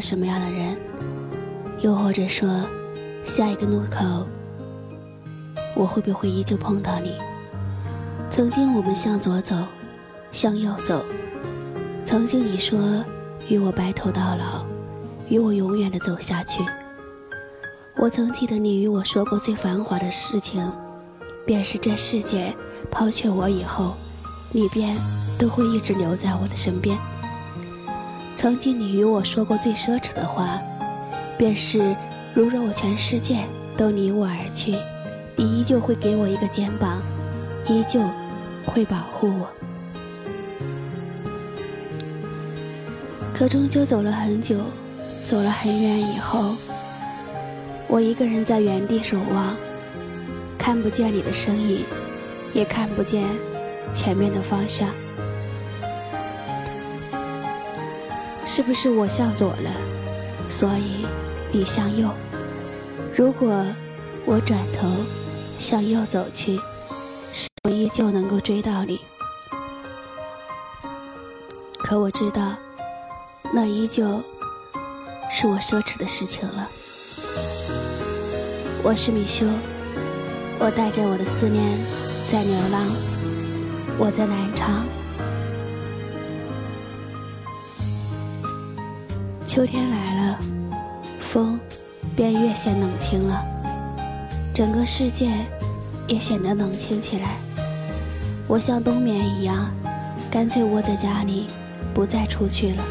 什么样的人？又或者说，下一个路口，我会不会依旧碰到你？曾经我们向左走，向右走。曾经你说与我白头到老，与我永远的走下去。我曾记得你与我说过最繁华的事情，便是这世界抛却我以后，你便都会一直留在我的身边。曾经你与我说过最奢侈的话。便是，如若我全世界都离我而去，你依旧会给我一个肩膀，依旧会保护我。可终究走了很久，走了很远以后，我一个人在原地守望，看不见你的身影，也看不见前面的方向。是不是我向左了，所以？你向右，如果我转头向右走去，是否依旧能够追到你？可我知道，那依旧是我奢侈的事情了。我是米修，我带着我的思念在流浪，我在南昌。秋天来了。风，便越显冷清了，整个世界也显得冷清起来。我像冬眠一样，干脆窝在家里，不再出去了。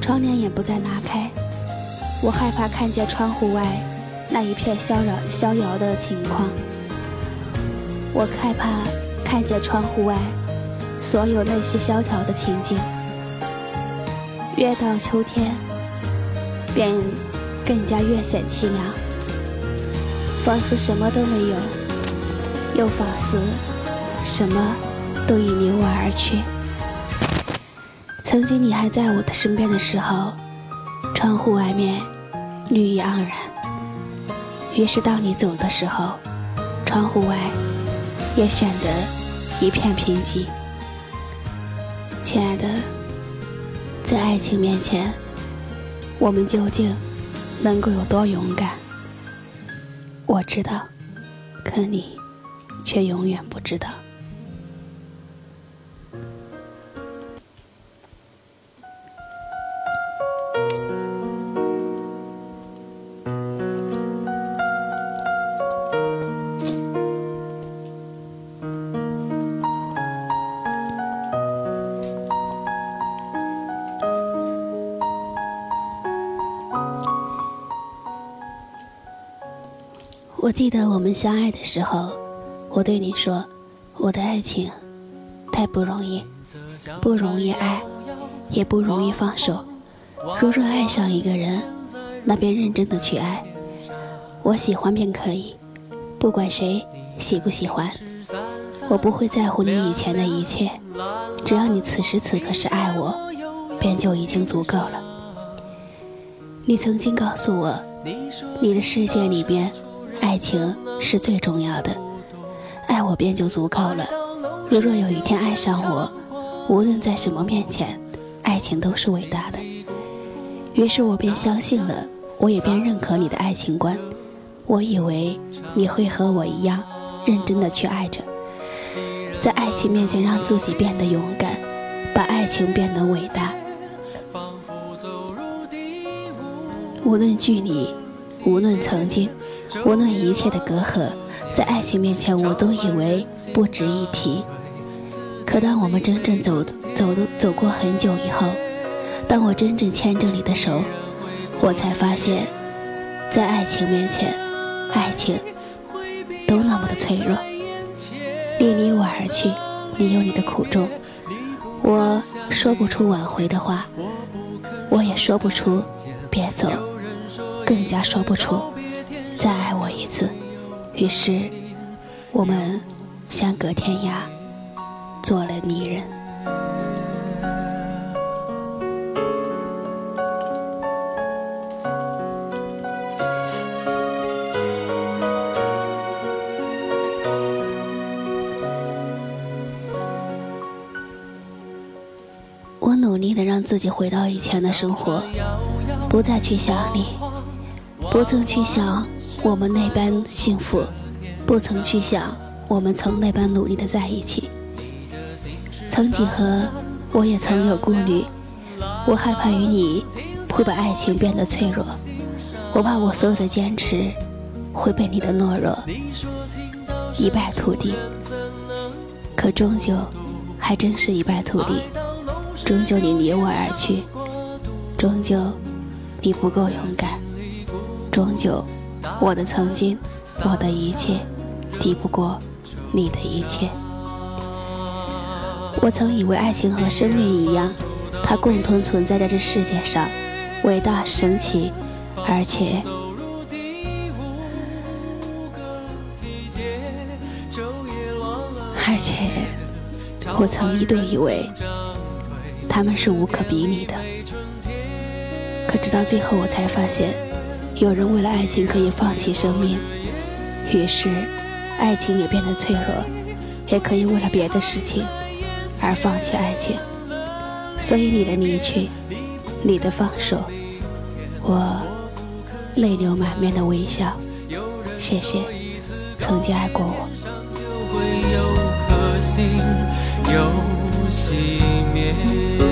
窗帘也不再拉开，我害怕看见窗户外那一片萧扰逍遥的情况。我害怕看见窗户外所有那些萧条的情景。越到秋天，便更加越显凄凉，仿似什么都没有，又仿似什么都已离我而去。曾经你还在我的身边的时候，窗户外面绿意盎然；于是当你走的时候，窗户外也显得一片贫瘠。亲爱的。在爱情面前，我们究竟能够有多勇敢？我知道，可你却永远不知道。我记得我们相爱的时候，我对你说，我的爱情太不容易，不容易爱，也不容易放手。如若爱上一个人，那便认真的去爱。我喜欢便可以，不管谁喜不喜欢，我不会在乎你以前的一切，只要你此时此刻是爱我，便就已经足够了。你曾经告诉我，你的世界里边。爱情是最重要的，爱我便就足够了。如若有一天爱上我，无论在什么面前，爱情都是伟大的。于是我便相信了，我也便认可你的爱情观。我以为你会和我一样，认真的去爱着，在爱情面前让自己变得勇敢，把爱情变得伟大。无论距离，无论曾经。无论一切的隔阂，在爱情面前，我都以为不值一提。可当我们真正走走走过很久以后，当我真正牵着你的手，我才发现，在爱情面前，爱情都那么的脆弱。离你我而去，你有你的苦衷，我说不出挽回的话，我也说不出别走，更加说不出。再爱我一次，于是我们相隔天涯，做了离人。我努力的让自己回到以前的生活，不再去想你，不曾去想我们那般幸福，不曾去想我们曾那般努力的在一起。曾几何，我也曾有顾虑，我害怕与你会把爱情变得脆弱，我怕我所有的坚持会被你的懦弱一败涂地。可终究，还真是一败涂地。终究你离我而去，终究你不够勇敢，终究我的曾经，我的一切，抵不过你的一切。我曾以为爱情和生命一样，它共同存在在这世界上，伟大神奇，而且。而且，我曾一度以为他们是无可比拟的。可直到最后，我才发现，有人为了爱情可以放弃生命，于是，爱情也变得脆弱，也可以为了别的事情而放弃爱情。所以，你的离去，你的放手，我泪流满面的微笑。谢谢，曾经爱过我。又熄灭。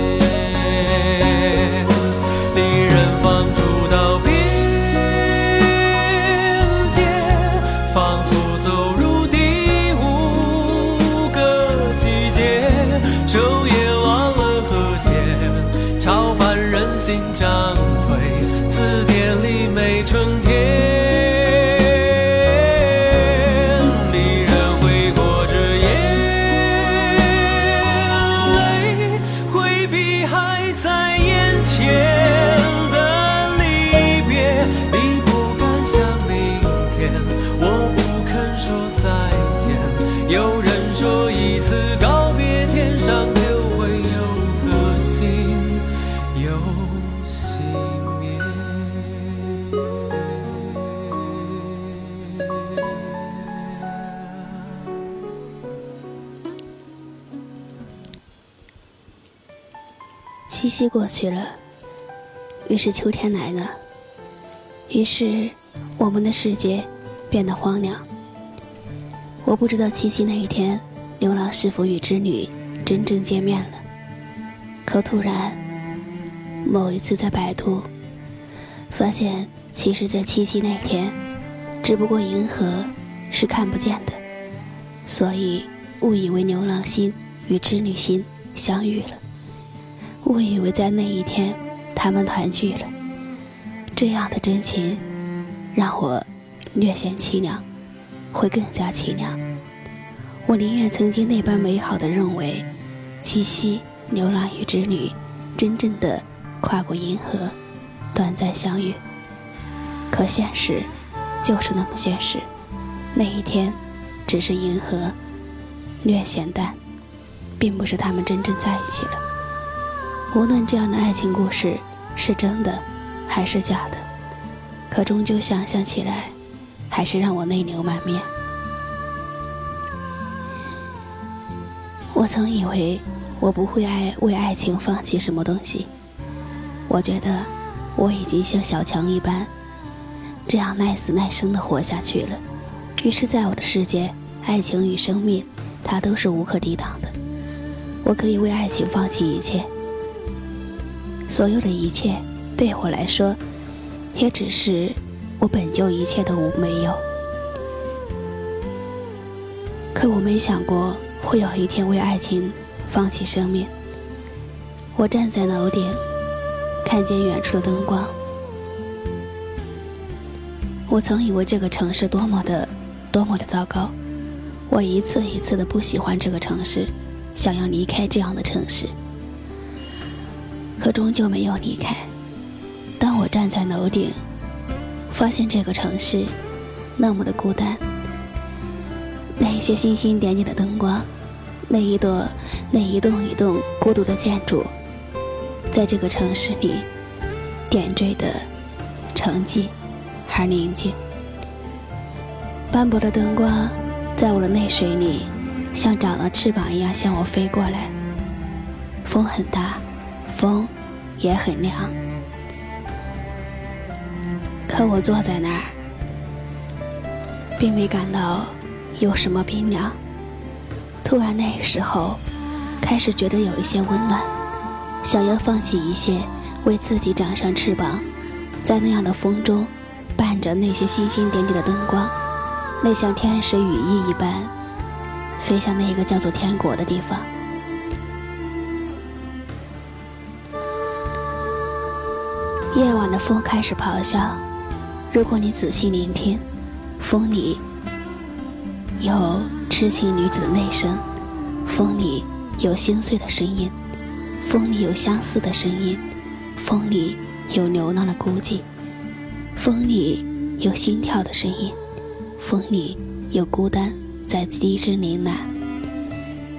夕过去了，于是秋天来了，于是我们的世界变得荒凉。我不知道七夕那一天，牛郎是否与织女真正见面了。可突然，某一次在百度，发现其实，在七夕那天，只不过银河是看不见的，所以误以为牛郎星与织女星相遇了。误以为在那一天，他们团聚了。这样的真情，让我略显凄凉，会更加凄凉。我宁愿曾经那般美好的认为，七夕牛郎与织女真正的跨过银河，短暂相遇。可现实就是那么现实，那一天只是银河略显淡，并不是他们真正在一起了。无论这样的爱情故事是真的还是假的，可终究想象起来，还是让我泪流满面。我曾以为我不会爱为爱情放弃什么东西，我觉得我已经像小强一般，这样耐死耐生的活下去了。于是，在我的世界，爱情与生命，它都是无可抵挡的。我可以为爱情放弃一切。所有的一切对我来说，也只是我本就一切都无没有。可我没想过会有一天为爱情放弃生命。我站在楼顶，看见远处的灯光。我曾以为这个城市多么的多么的糟糕，我一次一次的不喜欢这个城市，想要离开这样的城市。可终究没有离开。当我站在楼顶，发现这个城市那么的孤单，那些星星点点的灯光，那一朵、那一栋一栋孤独的建筑，在这个城市里点缀的沉寂而宁静。斑驳的灯光在我的泪水里，像长了翅膀一样向我飞过来。风很大。风也很凉。可我坐在那儿，并未感到有什么冰凉。突然，那个时候开始觉得有一些温暖，想要放弃一切，为自己长上翅膀，在那样的风中，伴着那些星星点点的灯光，那像天使羽翼一般，飞向那个叫做天国的地方。夜晚的风开始咆哮。如果你仔细聆听，风里有痴情女子的内声，风里有心碎的声音，风里有相似的声音，风里有流浪的孤寂，风里有心跳的声音，风里有孤单在低声呢喃。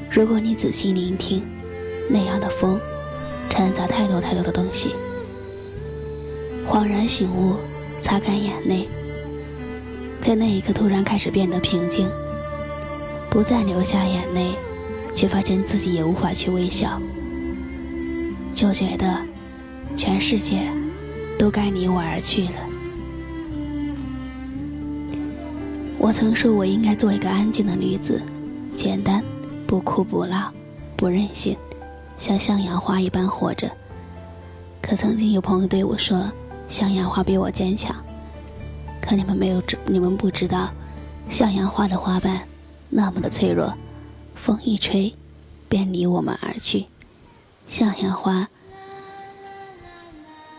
如果你仔细聆听，那样的风掺杂太多太多的东西。恍然醒悟，擦干眼泪，在那一刻突然开始变得平静，不再流下眼泪，却发现自己也无法去微笑，就觉得全世界都该离我而去了。我曾说我应该做一个安静的女子，简单，不哭不闹，不任性，像向阳花一般活着。可曾经有朋友对我说。向阳花比我坚强，可你们没有知，你们不知道，向阳花的花瓣那么的脆弱，风一吹，便离我们而去。向阳花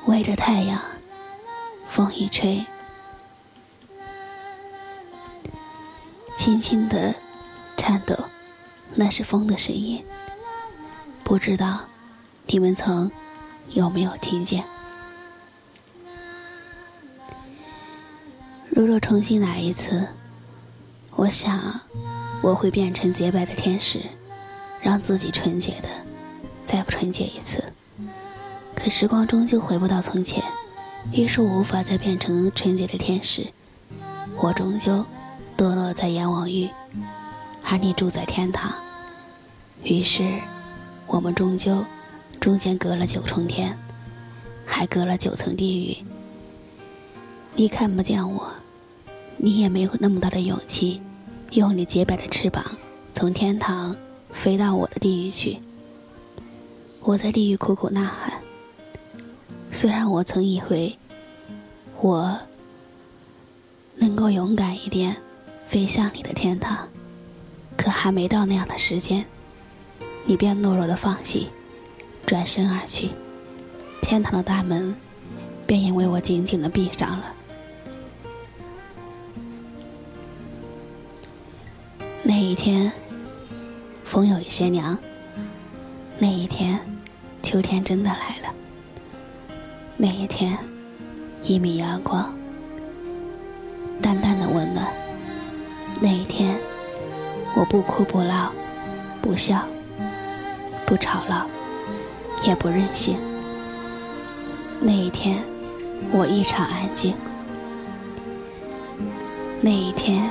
围着太阳，风一吹，轻轻的颤抖，那是风的声音。不知道你们曾有没有听见？如若重新来一次，我想我会变成洁白的天使，让自己纯洁的再不纯洁一次。可时光终究回不到从前，于是我无法再变成纯洁的天使，我终究堕落在阎王狱，而你住在天堂。于是我们终究中间隔了九重天，还隔了九层地狱。你看不见我。你也没有那么大的勇气，用你洁白的翅膀从天堂飞到我的地狱去。我在地狱苦苦呐喊。虽然我曾以为我能够勇敢一点，飞向你的天堂，可还没到那样的时间，你便懦弱的放弃，转身而去，天堂的大门便因为我紧紧的闭上了。天，风有一些凉。那一天，秋天真的来了。那一天，一米阳光，淡淡的温暖。那一天，我不哭不闹，不笑，不吵闹，也不任性。那一天，我异常安静。那一天，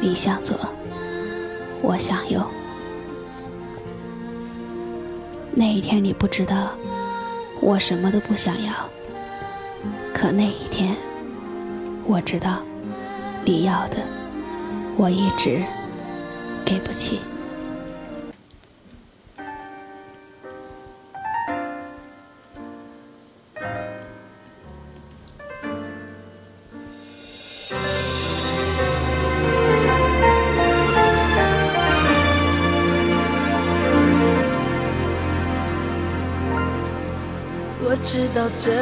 你向左。我想有那一天，你不知道我什么都不想要。可那一天，我知道你要的，我一直给不起。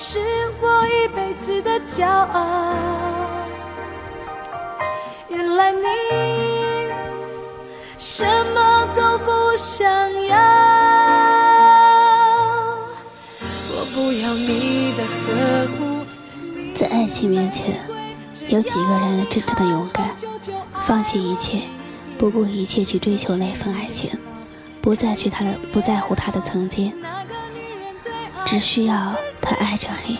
是我一辈子的骄傲。原来你什么都不想要。我不要你的呵护情面前，有几个人真正的勇敢，放弃一切，不顾一切去追求那份爱情，不再去他的不在乎他的曾经，只需要他爱着你，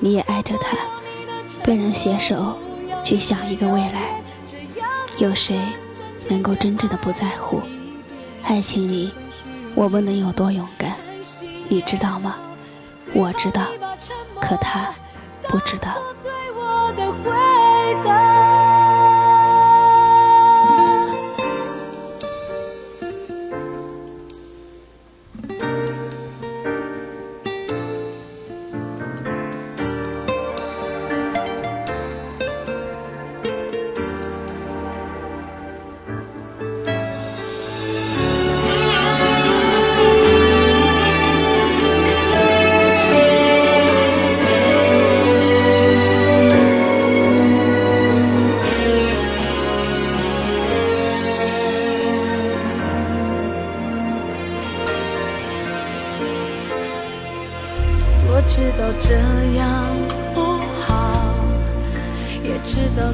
你也爱着他，便能携手去想一个未来。有谁能够真正的不在乎爱情里，我们能有多勇敢？你知道吗？我知道，可他不知道。这样不好，也知道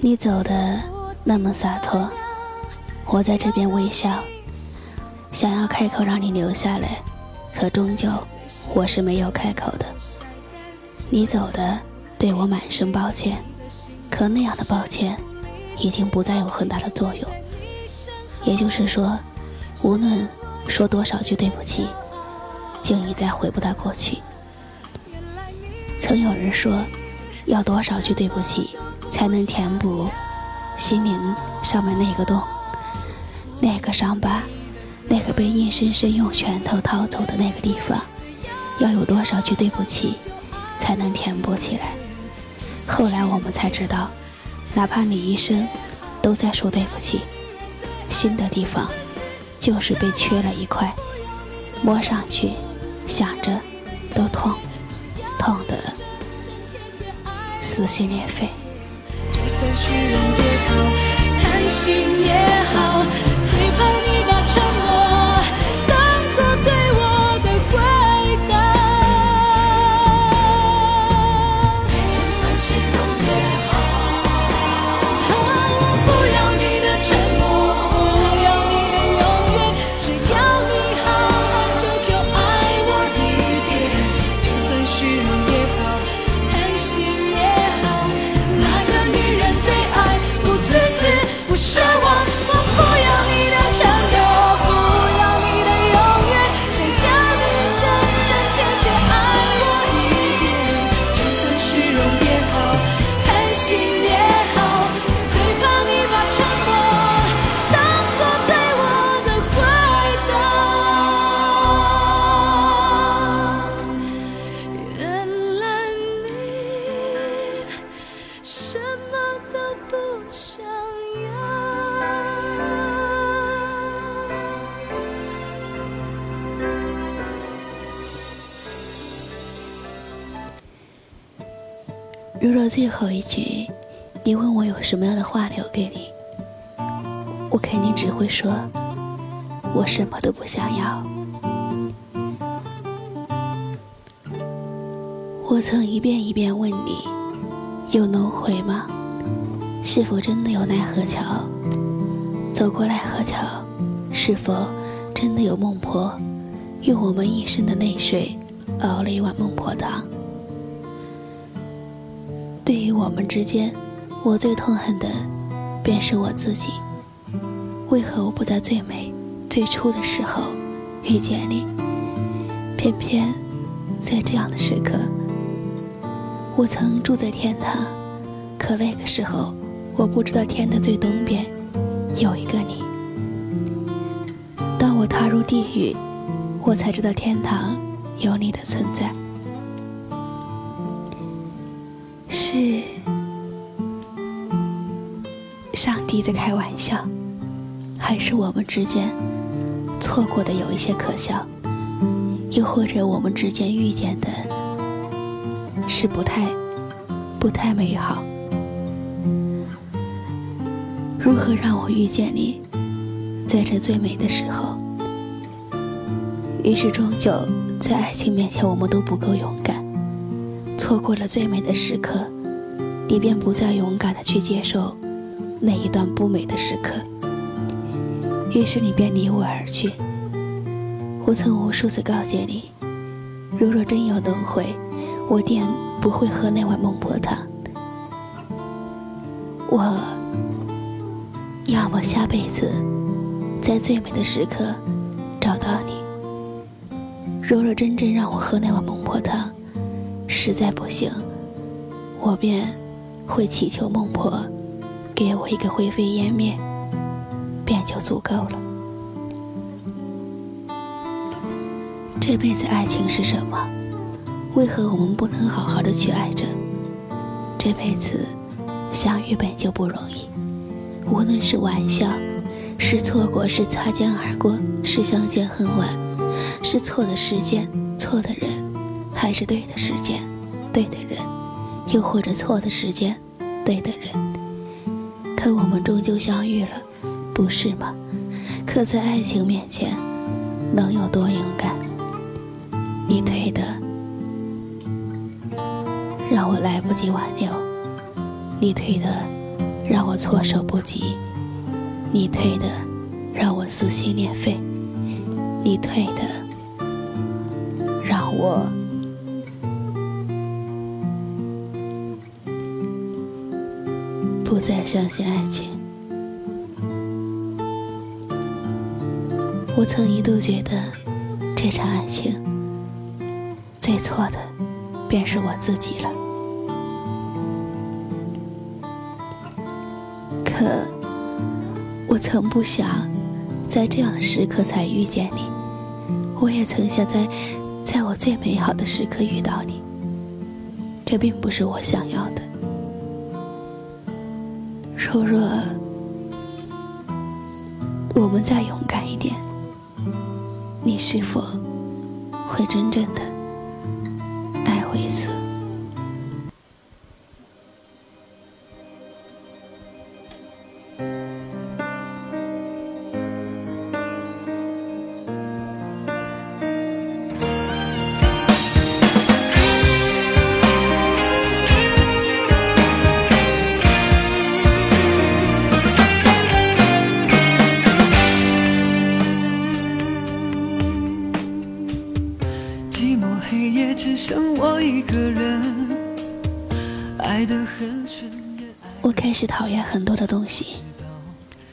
你走的那么洒脱，我在这边微笑，想要开口让你留下来，可终究我是没有开口的。你走的对我满声抱歉，可那样的抱歉已经不再有很大的作用。也就是说，无论说多少句对不起，就已再回不到过去。曾有人说，要多少句对不起？才能填补心灵上面那个洞，那个伤疤，那个被硬生生用拳头掏走的那个地方，要有多少句对不起才能填补起来？后来我们才知道，哪怕你一生都在说对不起，新的地方就是被缺了一块，摸上去想着都痛，痛得撕心裂肺。虚荣也好，贪心也好，最怕你把沉默如若最后一句，你问我有什么样的话留给你，我肯定只会说，我什么都不想要。我曾一遍一遍问你，有轮回吗？是否真的有奈何桥？走过奈何桥，是否真的有孟婆，用我们一生的泪水熬了一碗孟婆汤？对于我们之间，我最痛恨的，便是我自己。为何我不在最美、最初的时候遇见你？偏偏在这样的时刻，我曾住在天堂，可那个时候，我不知道天的最东边有一个你。当我踏入地狱，我才知道天堂有你的存在。是上帝在开玩笑，还是我们之间错过的有一些可笑？又或者我们之间遇见的是不太、不太美好？如何让我遇见你，在这最美的时候？于是终究在。在爱情面前，我们都不够勇敢，错过了最美的时刻，你便不再勇敢的去接受那一段不美的时刻，于是你便离我而去。我曾无数次告诫你，如若真有轮回，我定不会喝那碗孟婆汤。我我下辈子在最美的时刻找到你。如若真正让我喝那碗孟婆汤，实在不行，我便会祈求孟婆给我一个灰飞烟灭，便就足够了。这辈子爱情是什么？为何我们不能好好的去爱着？这辈子相遇本就不容易，无论是玩笑，是错过，是擦肩而过，是相见恨晚。是错的时间，错的人，还是对的时间，对的人，又或者错的时间，对的人？可我们终究相遇了，不是吗？可在爱情面前，能有多勇敢？你退的，让我来不及挽留；你退的，让我措手不及；你退的，让我撕心裂肺；你退的。让我不再相信爱情。我曾一度觉得，这场爱情最错的便是我自己了。曾不想在这样的时刻才遇见你，我也曾想在。在我最美好的时刻遇到你，这并不是我想要的。如若我们再勇敢一点，你是否会真正的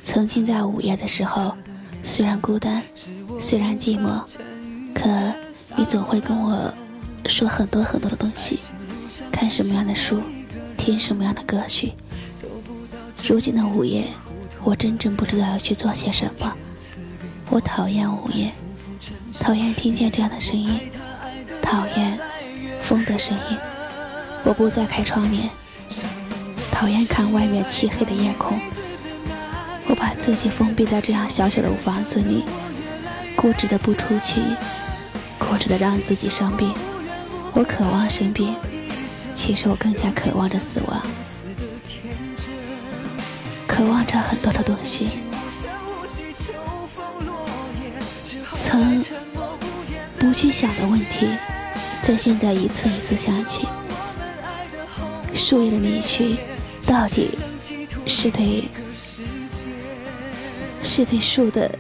曾经在午夜的时候，虽然孤单，虽然寂寞，可你总会跟我说很多很多的东西。看什么样的书，听什么样的歌曲。如今的午夜，我真正不知道要去做些什么。我讨厌午夜，讨厌听见这样的声音，讨厌风的声音。我不再开窗帘，讨厌看外面漆黑的夜空。我把自己封闭在这样小小的房子里，固执的不出去，固执的让自己生病。我渴望生病，其实我更加渴望着死亡，渴望着很多的东西。曾不去想的问题，在现在一次一次想起。树叶的离去，到底是对是对树的，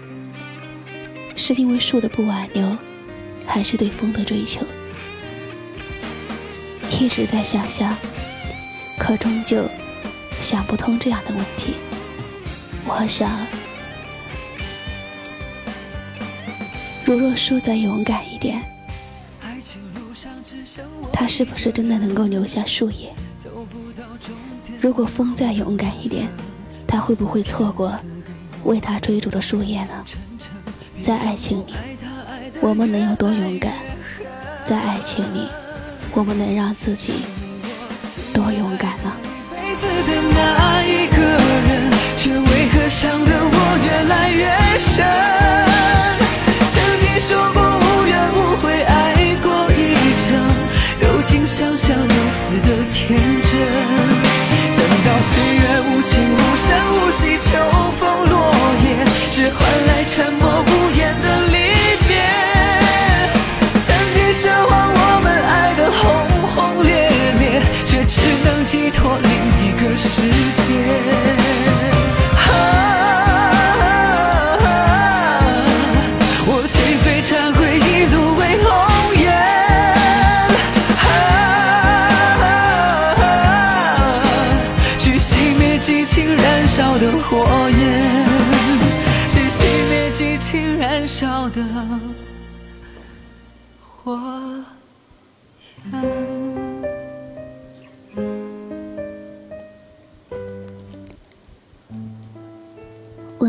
是因为树的不挽留，还是对风的。追求？一直在想象，可终究想不通这样的。问题。我想，如若树再勇敢一点，它是不是真的。能够留下树叶？如果风再勇敢一点，他会不会错过为他追逐的树叶呢？在爱情里，我们能有多勇敢？在爱情里，我们能让自己多勇敢呢？曾经说过无怨无悔，爱过一生，如今想想如此的天真。情无声无息，秋风落叶，只换来沉默。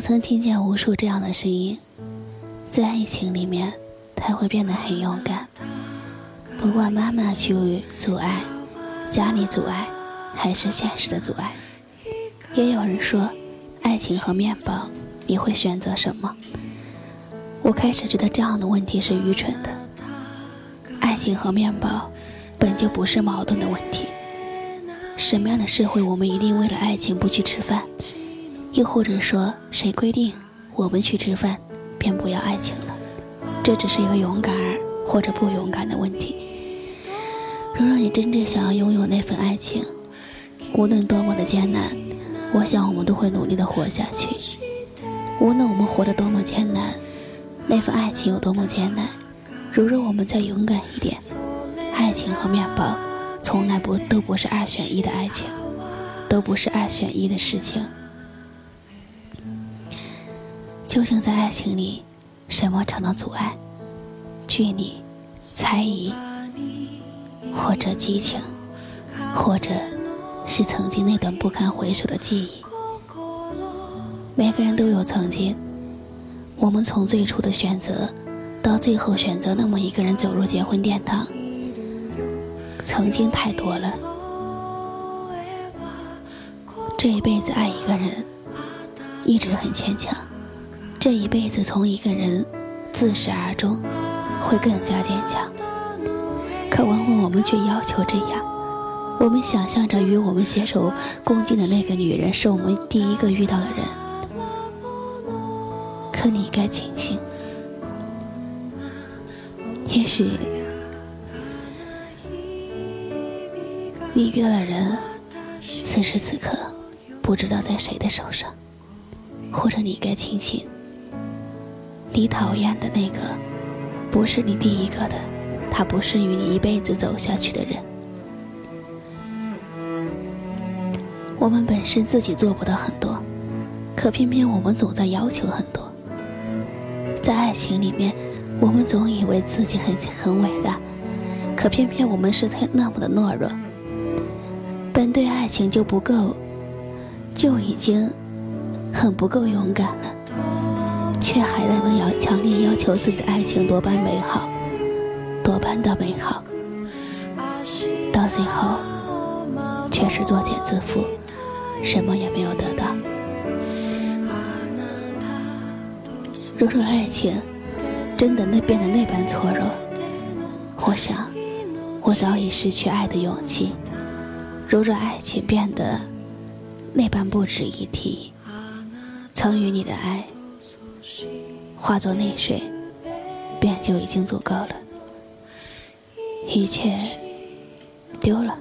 曾听见无数这样的声音，在爱情里面，他会变得很勇敢，不管妈妈去阻碍、家里阻碍，还是现实的阻碍。也有人说，爱情和面包，你会选择什么？我开始觉得这样的问题是愚蠢的。爱情和面包，本就不是矛盾的问题。什么样的社会，我们一定为了爱情不去吃饭？又或者说，谁规定我们去吃饭便不要爱情了？这只是一个勇敢或者不勇敢的问题。如若你真正想要拥有那份爱情，无论多么的艰难，我想我们都会努力的活下去。无论我们活得多么艰难，那份爱情有多么艰难，如若我们再勇敢一点，爱情和面包从来不都不是二选一的爱情，都不是二选一的事情。究竟在爱情里，什么成了阻碍？距离、猜疑，或者激情，或者是曾经那段不堪回首的记忆。每个人都有曾经，我们从最初的选择，到最后选择那么一个人走入结婚殿堂，曾经太多了。这一辈子爱一个人，一直很牵强。这一辈子从一个人自始而终，会更加坚强。可往往我们却要求这样，我们想象着与我们携手共进的那个女人是我们第一个遇到的人。可你该庆幸，也许你遇到的人，此时此刻不知道在谁的手上，或者你该庆幸。你讨厌的那个，不是你第一个的，他不是与你一辈子走下去的人。我们本身自己做不到很多，可偏偏我们总在要求很多。在爱情里面，我们总以为自己很很伟大，可偏偏我们是那么的懦弱。本对爱情就不够，就已经很不够勇敢了。却还那么要强烈要求自己的爱情多般美好，多般的美好，到最后却是作茧自缚，什么也没有得到。如若爱情真的那变得那般脆弱，我想我早已失去爱的勇气。如若爱情变得那般不值一提，曾与你的爱。化作泪水，便就已经足够了。一切丢了，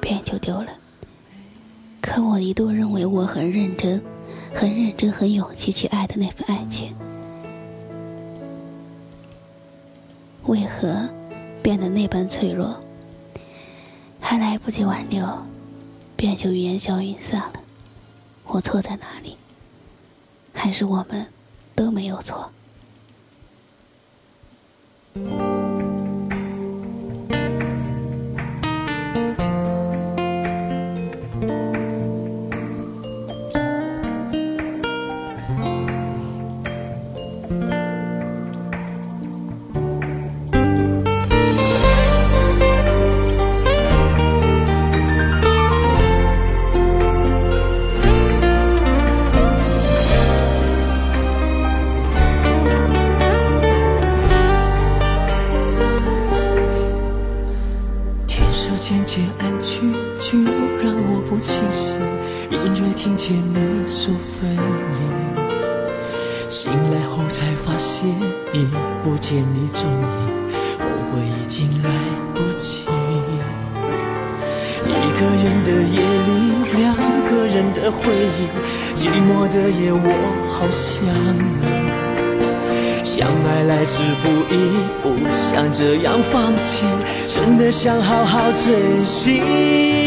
便就丢了。可我一度认为我很认真、很认真、很勇气去爱的那份爱情，为何变得那般脆弱？还来不及挽留，便就烟消云散了。我错在哪里？还是我们？都没有错。分离，醒来后才发现已不见你踪影，后悔已经来不及。一个人的夜里，两个人的回忆，寂寞的夜我好想你。相爱来之不易，不想这样放弃，真的想好好珍惜。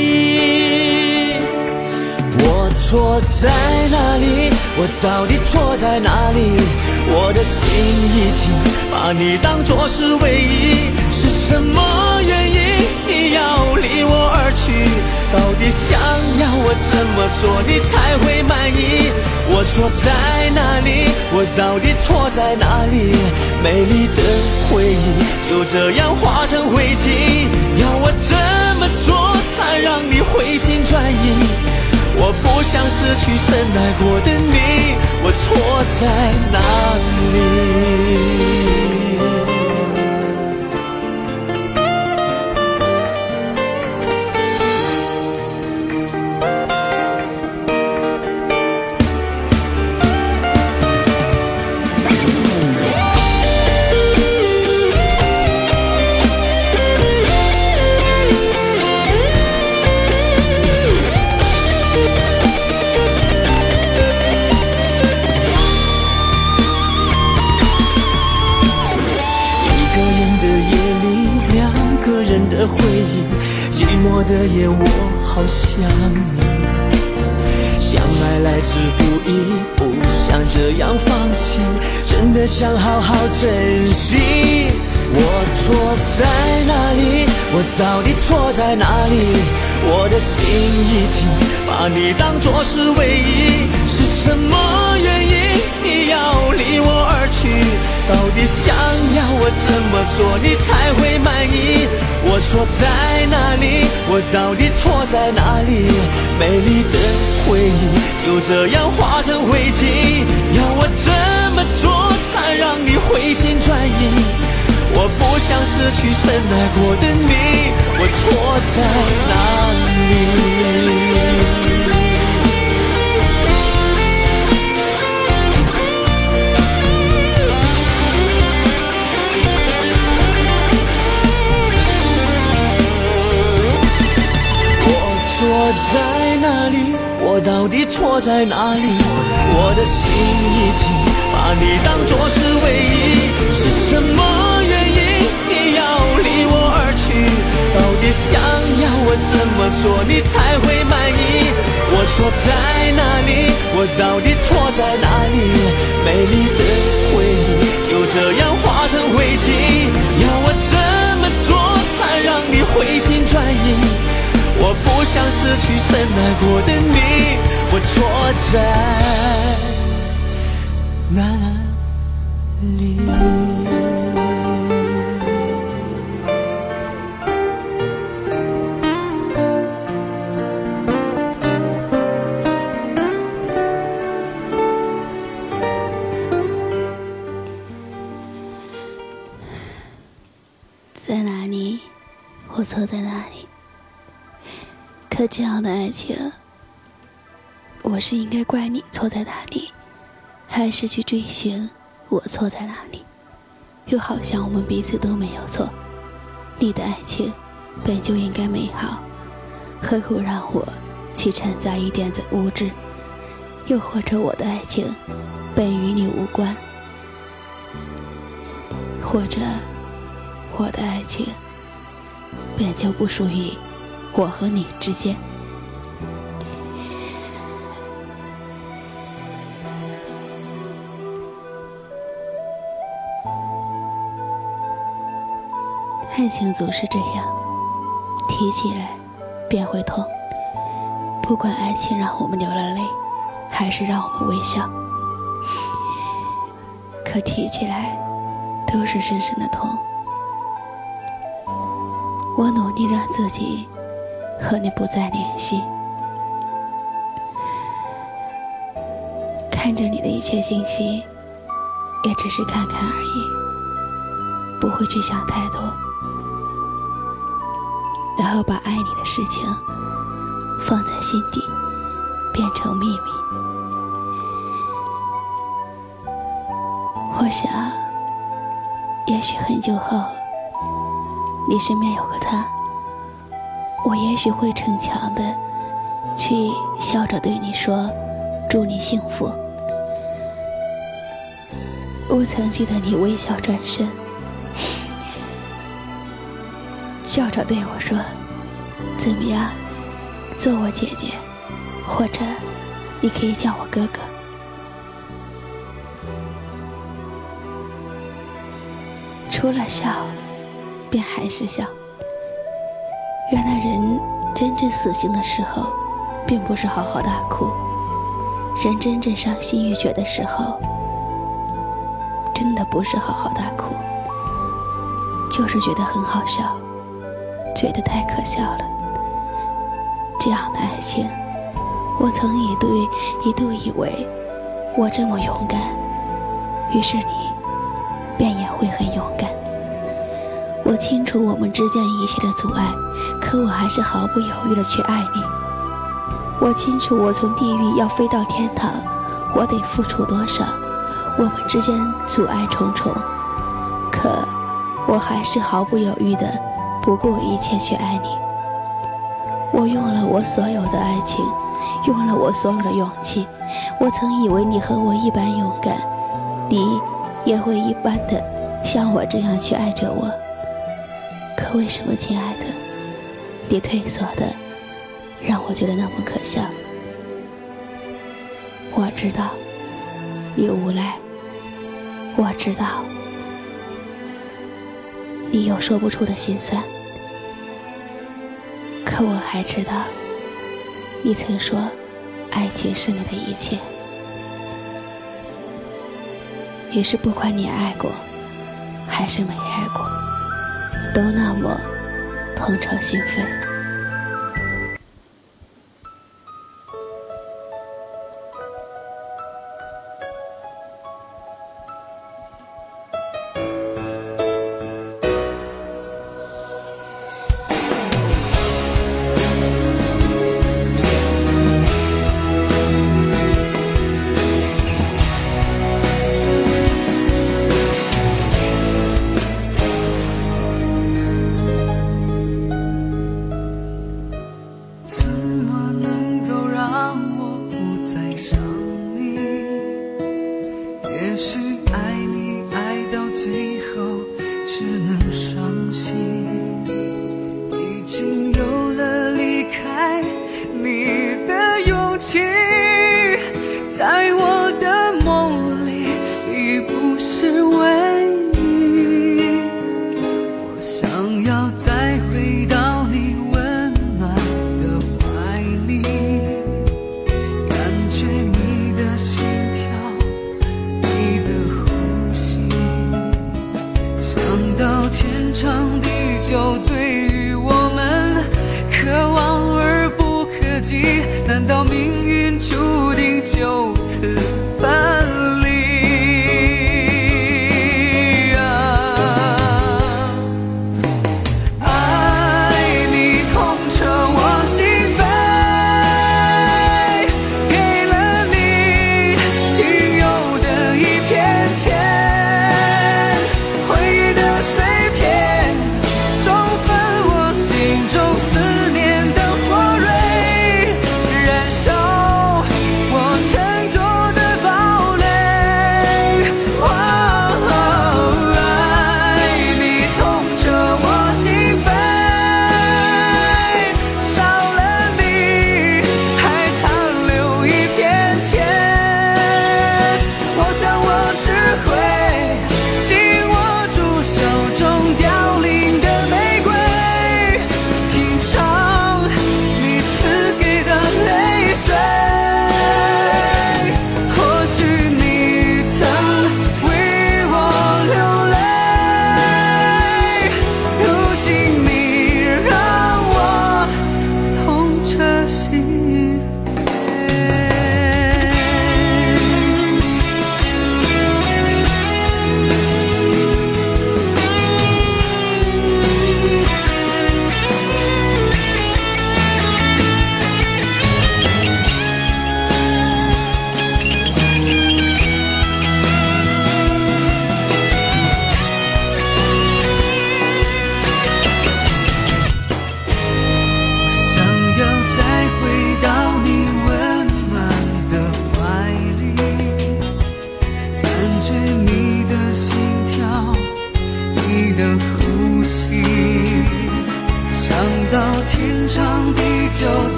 错在哪里？我到底错在哪里？我的心已经把你当作是唯一，是什么原因你要离我而去？到底想要我怎么做你才会满意？我错在哪里？我到底错在哪里？美丽的回忆就这样化成灰烬，要我怎么做才让你回心转意？我不想失去深爱过的你，我错在哪里？回忆，寂寞的夜，我好想你。相爱来之不易，不想这样放弃，真的想好好珍惜。我错在哪里？我到底错在哪里？我的心已经把你当作是唯一，是什么原因离我而去？到底想要我怎么做你才会满意？我错在哪里？我到底错在哪里？美丽的回忆就这样化成灰烬，要我怎么做才让你回心转意？我不想失去深爱过的你，我错在哪里？在哪里？我到底错在哪里？我的心已经把你当作是唯一，是什么原因你要离我而去？到底想要我怎么做你才会满意？我错在哪里？我到底错在哪里？美丽的回忆就这样化成灰烬，要我怎么做才让你回心转意？我不想失去深爱过的你，我错在哪里？在哪里？我错在哪里？可这样的爱情，我是应该怪你错在哪里，还是去追寻我错在哪里？又好像我们彼此都没有错。你的爱情本就应该美好，何苦让我去掺杂一点子物质？又或者我的爱情本与你无关，或者我的爱情本就不属于。我和你之间，爱情总是这样，提起来便会痛。不管爱情让我们流了泪，还是让我们微笑，可提起来都是深深的痛。我努力让自己。和你不再联系，看着你的一切信息，也只是看看而已，不会去想太多，然后把爱你的事情放在心底，变成秘密。我想，也许很久后，你身边有个他。我也许会逞强的去笑着对你说：“祝你幸福。”我曾记得你微笑转身，笑着对我说：“怎么样，做我姐姐，或者你可以叫我哥哥。除了笑，便还是笑。原来人真正死心的时候，并不是嚎啕大哭；人真正伤心欲绝的时候，真的不是嚎啕大哭，就是觉得很好笑，觉得太可笑了。这样的爱情，我曾一度一度以为我这么勇敢，于是你便也会很勇敢。我清楚我们之间一切的阻碍，可我还是毫不犹豫的去爱你。我清楚我从地狱要飞到天堂，我得付出多少。我们之间阻碍重重，可我还是毫不犹豫的不顾一切去爱你。我用了我所有的爱情，用了我所有的勇气。我曾以为你和我一般勇敢，你也会一般的像我这样去爱着我。可为什么，亲爱的，你退缩的让我觉得那么可笑？我知道你无赖，我知道你有说不出的心酸。可我还知道，你曾说，爱情是你的一切。于是，不管你爱过，还是没爱过，都那么痛彻心扉。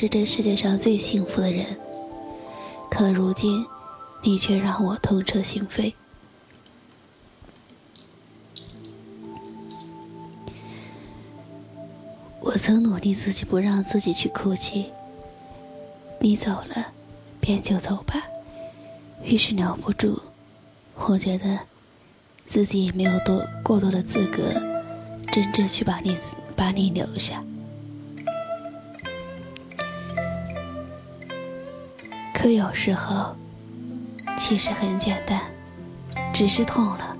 是这世界上最幸福的人。可如今，你却让我痛彻心扉。我曾努力自己不让自己去哭泣，你走了，便就走吧。于是留不住，我觉得自己也没有多过多的资格，真正去把你把你留下。可有时候，其实很简单，只是痛了，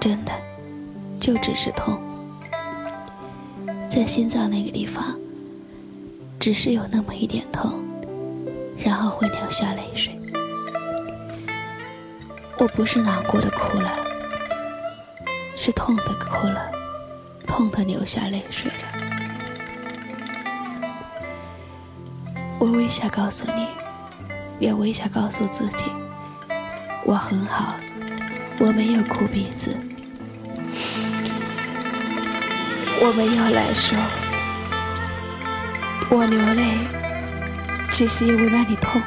真的，就只是痛。在心脏那个地方，只是有那么一点痛，然后会流下泪水。我不是难过的哭了，是痛的哭了，痛的流下泪水了。我微笑告诉你，也微笑告诉自己，我很好，我没有哭鼻子。我没有难受，我流泪只是因为那里痛。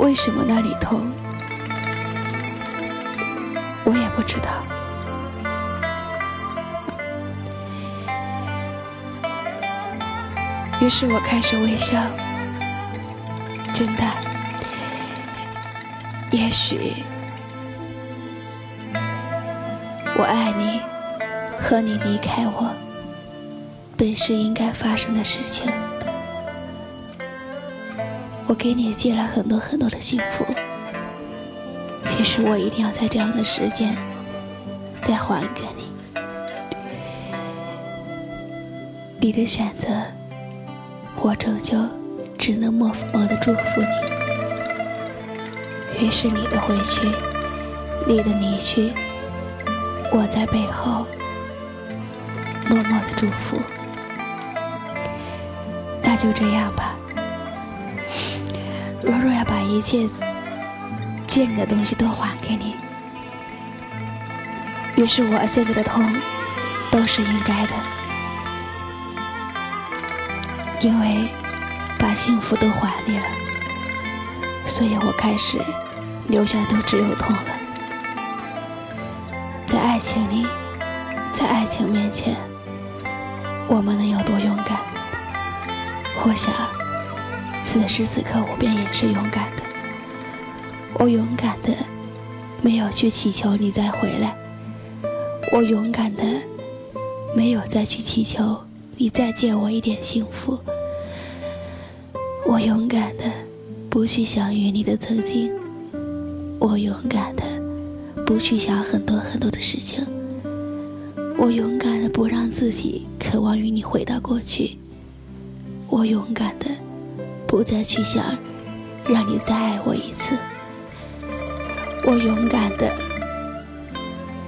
为什么那里痛，我也不知道。于是我开始微笑，真的，也许我爱你。和你离开我，本是应该发生的事情。我给你借了很多很多的幸福，于是我一定要在这样的时间再还给你。你的选择，我终究只能默默的祝福你。于是你的回去，你的离去，我在背后。默默的祝福，那就这样吧。若若要把一切借你的东西都还给你，于是我现在的痛都是应该的，因为幸福都还你了，所以我开始留下都只有痛了。在爱情里，在爱情面前。我们能有多勇敢？我想，此时此刻我便也是勇敢的。我勇敢的，没有去祈求你再回来。我勇敢的，没有再去祈求你再借我一点幸福。我勇敢的，不去想与你的曾经。我勇敢的，不去想很多很多的事情。我勇敢的不让自己渴望与你回到过去，我勇敢的不再去想让你再爱我一次，我勇敢的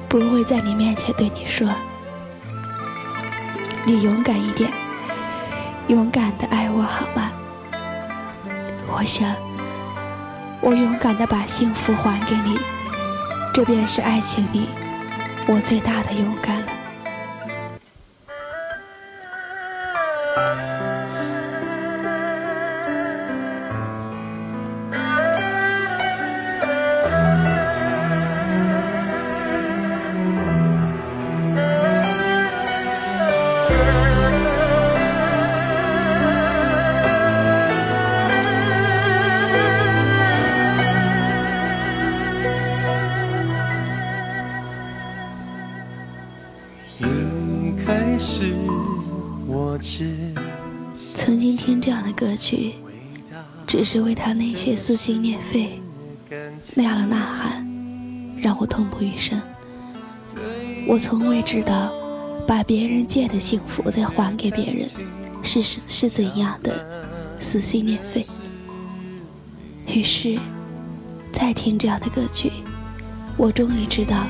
不会在你面前对你说，你勇敢一点，勇敢的爱我好吗？我想，我勇敢的把幸福还给你，这便是爱情里我最大的勇敢了。去，只是为他那些撕心裂肺那样的呐喊，让我痛不欲生。我从未知道，把别人借的幸福再还给别人，是是是怎样的撕心裂肺。于是，再听这样的歌曲，我终于知道，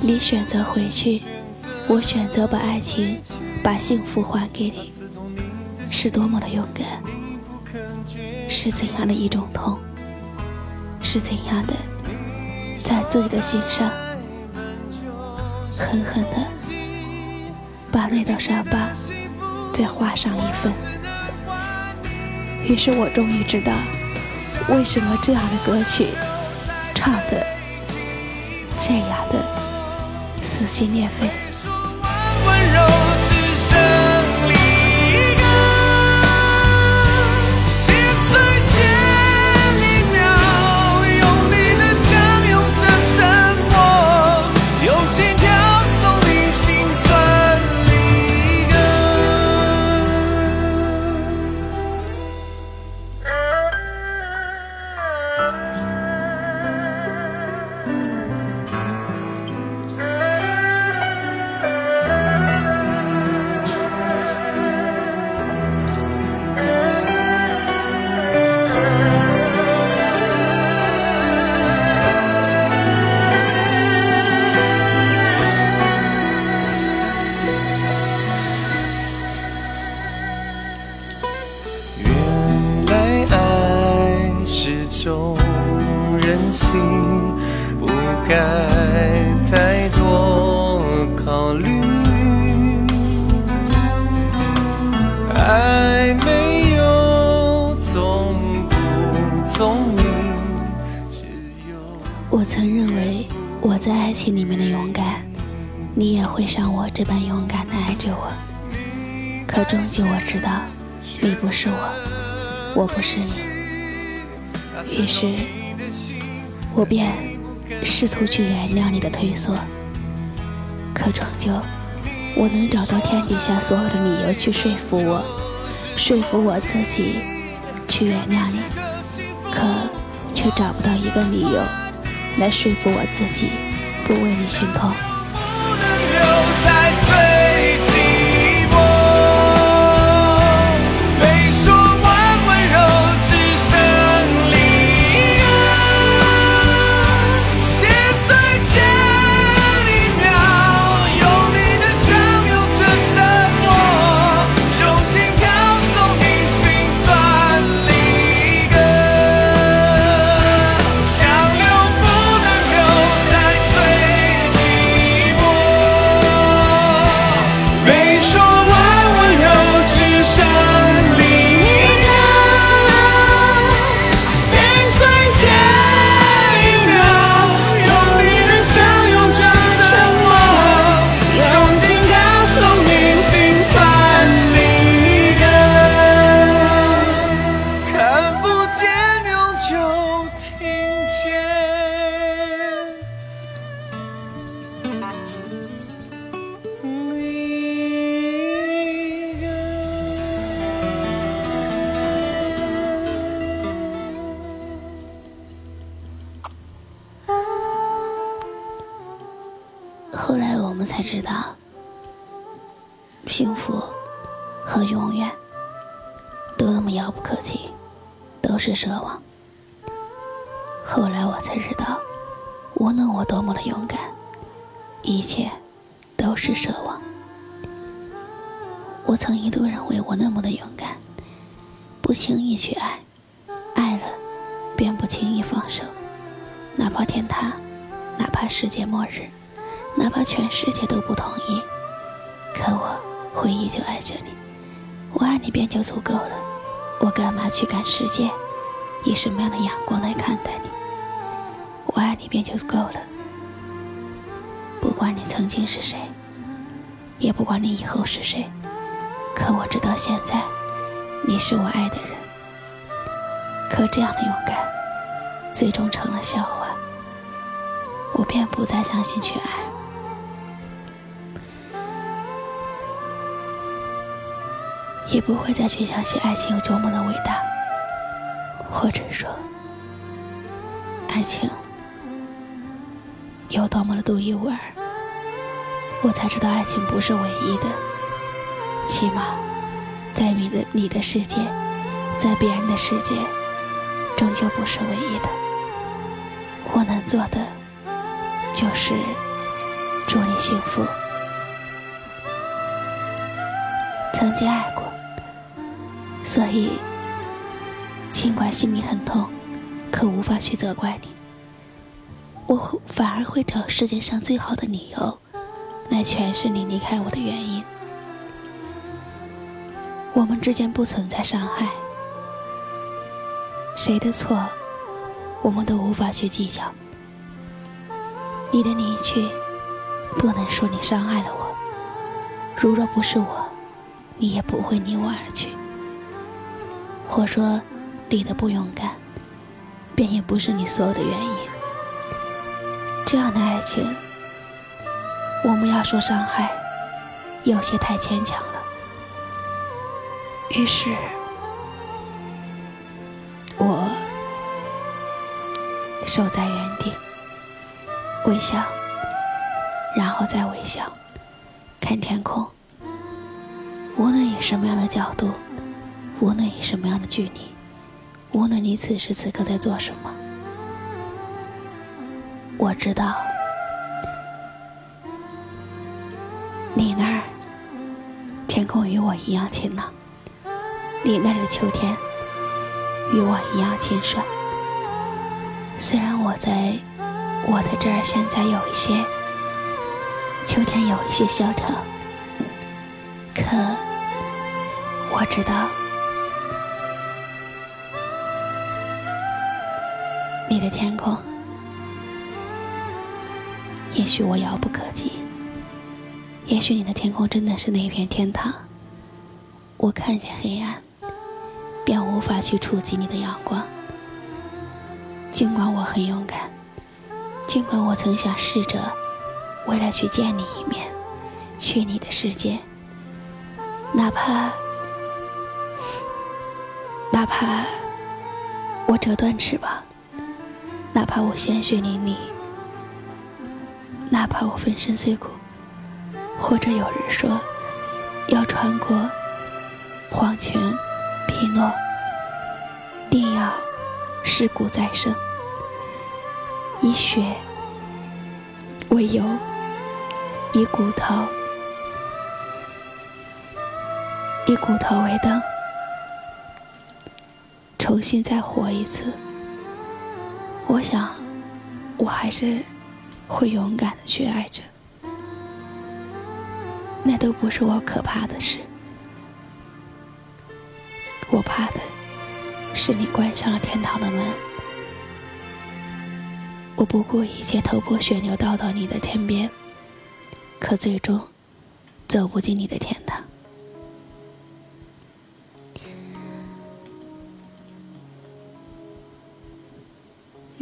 你选择回去，我选择把爱情。把幸福还给你，是多么的勇敢，是怎样的一种痛，是怎样的在自己的心上狠狠的把那道伤疤再画上一分。于是我终于知道，为什么这样的歌曲唱的这样的撕心裂肺。我曾认为我在爱情里面的勇敢，你也会像我这般勇敢的爱着我。可终究我知道，你不是我，我不是你。于是，我便试图去原谅你的退缩。可终究，我能找到天底下所有的理由去说服我，说服我自己去原谅你，可却找不到一个理由。来说服我自己，不为你心痛。和永远都那么遥不可及，都是奢望。后来我才知道，无论我多么的勇敢，一切都是奢望。我曾一度认为我那么的勇敢，不轻易去爱，爱了便不轻易放手，哪怕天塌，哪怕世界末日。哪怕全世界都不同意，可我会依旧爱着你。我爱你便就足够了，我干嘛去看世界以什么样的眼光来看待你？我爱你便就足够了，不管你曾经是谁，也不管你以后是谁。可我知道现在你是我爱的人。可这样的勇敢，最终成了笑话。我便不再相信去爱。也不会再去相信爱情有多么的伟大，或者说，爱情有多么的独一无二。我才知道，爱情不是唯一的，起码在你的你的世界，在别人的世界，终究不是唯一的。我能做的，就是祝你幸福。曾经爱过。所以，尽管心里很痛，可无法去责怪你。我反而会找世界上最好的理由，来诠释你离开我的原因。我们之间不存在伤害，谁的错，我们都无法去计较。你的离去，不能说你伤害了我。如若不是我，你也不会离我而去。或说，你的不勇敢，便也不是你所有的原因。这样的爱情，我们要说伤害，有些太牵强了。于是，我守在原地，微笑，然后再微笑，看天空。无论以什么样的角度，无论以什么样的距离，无论你此时此刻在做什么，我知道，你那儿天空与我一样晴朗。你那儿的秋天与我一样清爽。虽然我在我的这儿现在有一些秋天有一些萧条，可我知道你的天空，也许我遥不可及，也许你的天空真的是那片天堂。我看见黑暗。便无法去触及你的阳光。尽管我很勇敢，尽管我曾想试着为了去见你一面，去你的世界，哪怕哪怕我折断翅膀，哪怕我鲜血淋漓，哪怕我粉身碎骨，或者有人说要穿过黄泉。匹诺，定要尸骨再生，以血为油，以骨头以骨头为灯，重新再活一次。我想，我还是会勇敢的去爱着，那都不是我可怕的事。我怕的是你关上了天堂的门，我不顾一切头破血流到到你的天边，可最终走不进你的天堂。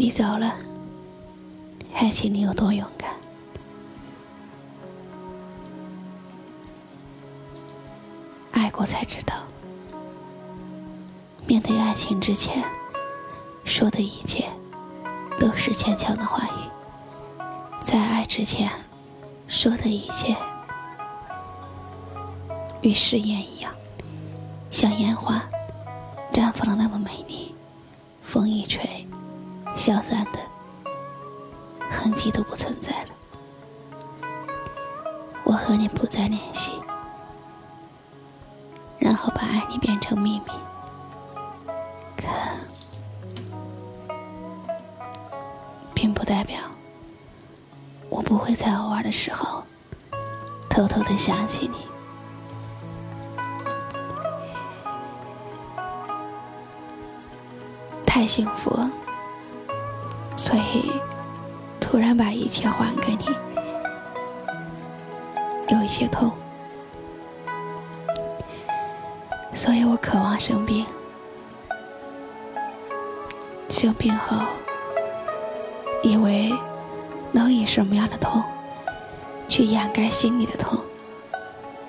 你走了，还请你有多勇敢？爱过才知道。面对爱情之前说的一切，都是牵强的话语；在爱之前说的一切，与誓言一样，像烟花绽放的那么美丽，风一吹，消散的痕迹都不存在了。我和你不再联系，然后把爱你变成秘密。可并不代表我不会在偶尔的时候偷偷的想起你。太幸福了，所以突然把一切还给你，有一些痛，所以我渴望生病。生病后，以为能以什么样的痛去掩盖心里的痛，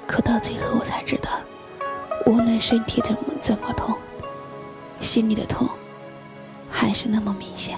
可到最后我才知道，无论身体怎么怎么痛，心里的痛还是那么明显。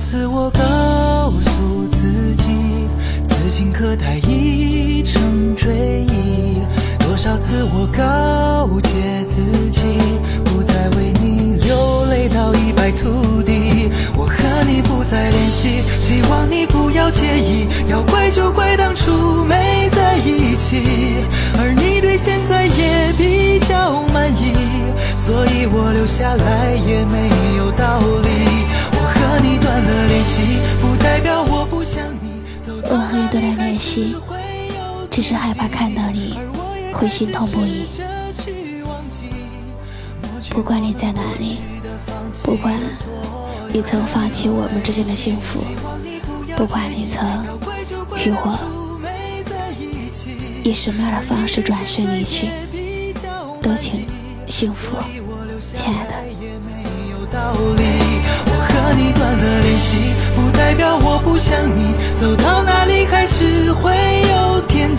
次我告诉自己，此情可待只是害怕看到你会心痛不已。不管你在哪里，不管。你曾放弃我们之间的幸福，不管你曾与我以什么样的方式转身离去，都请幸福，亲爱的。我和你断了联系，不代表我不想你。走到哪里还是会有